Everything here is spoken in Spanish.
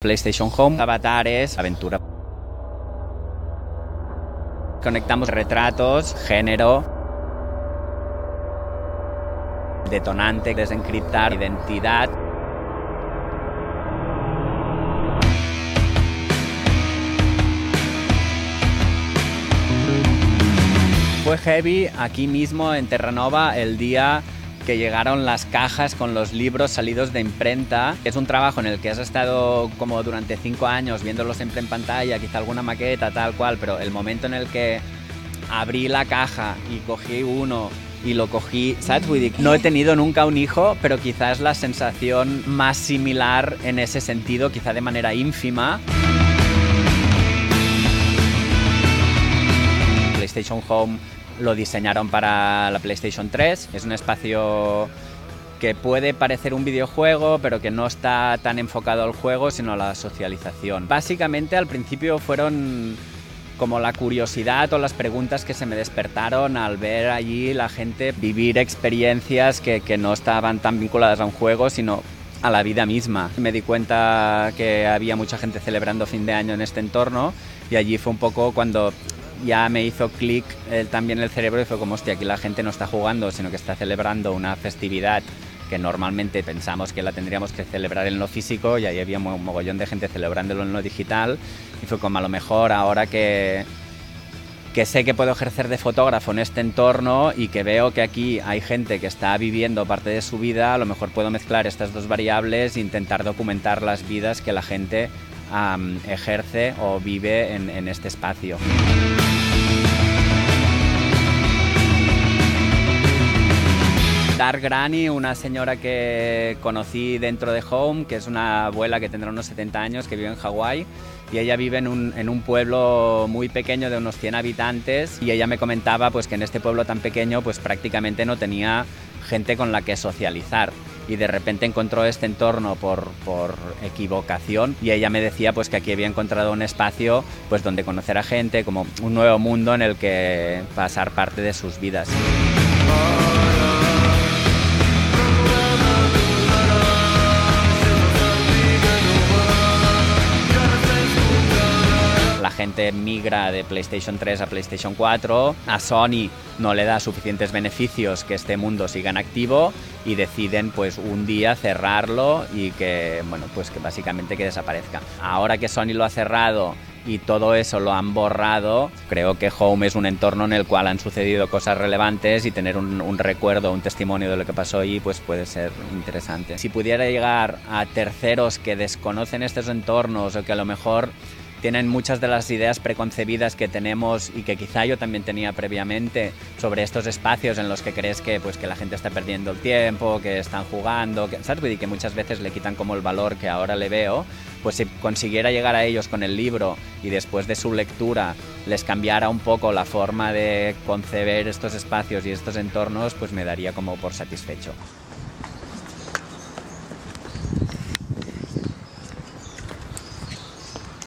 PlayStation Home, avatares, aventura. Conectamos retratos, género, detonante, desencriptar, identidad. Fue heavy aquí mismo en Terranova el día que llegaron las cajas con los libros salidos de imprenta. Es un trabajo en el que has estado como durante cinco años viéndolos siempre en pantalla, quizá alguna maqueta, tal cual, pero el momento en el que abrí la caja y cogí uno y lo cogí, ¿sabes? No he tenido nunca un hijo, pero quizás la sensación más similar en ese sentido, quizá de manera ínfima. PlayStation Home lo diseñaron para la PlayStation 3. Es un espacio que puede parecer un videojuego, pero que no está tan enfocado al juego, sino a la socialización. Básicamente al principio fueron como la curiosidad o las preguntas que se me despertaron al ver allí la gente vivir experiencias que, no estaban tan vinculadas a un juego, sino a la vida misma. Me di cuenta que había mucha gente celebrando fin de año en este entorno y allí fue un poco cuando ya me hizo clic también el cerebro y fue como, hostia, aquí la gente no está jugando, sino que está celebrando una festividad que normalmente pensamos que la tendríamos que celebrar en lo físico y ahí había un mogollón de gente celebrándolo en lo digital y fue como a lo mejor ahora que, que sé que puedo ejercer de fotógrafo en este entorno y que veo que aquí hay gente que está viviendo parte de su vida, a lo mejor puedo mezclar estas dos variables e intentar documentar las vidas que la gente ejerce o vive en, este espacio. Dark Granny, una señora que conocí dentro de Home, que es una abuela que tendrá unos 70 años, que vive en Hawái, y ella vive en un, en un, pueblo muy pequeño de unos 100 habitantes, y ella me comentaba pues, que en este pueblo tan pequeño pues, prácticamente no tenía gente con la que socializar y de repente encontró este entorno por, por, equivocación y ella me decía pues que aquí había encontrado un espacio pues donde conocer a gente como un nuevo mundo en el que pasar parte de sus vidas. Gente migra de PlayStation 3 a PlayStation 4, a Sony no le da suficientes beneficios que este mundo siga en activo y deciden pues un día cerrarlo y que bueno pues que básicamente que desaparezca. Ahora que Sony lo ha cerrado y todo eso lo han borrado, creo que Home es un entorno en el cual han sucedido cosas relevantes y tener un, un, recuerdo, un testimonio de lo que pasó ahí, pues puede ser interesante. Si pudiera llegar a terceros que desconocen estos entornos o que a lo mejor tienen muchas de las ideas preconcebidas que tenemos y que quizá yo también tenía previamente sobre estos espacios en los que crees que, pues, que la gente está perdiendo el tiempo, que están jugando, que, ¿sabes? Y que muchas veces le quitan como el valor que ahora le veo, pues si consiguiera llegar a ellos con el libro y después de su lectura les cambiara un poco la forma de conceber estos espacios y estos entornos, pues me daría como por satisfecho.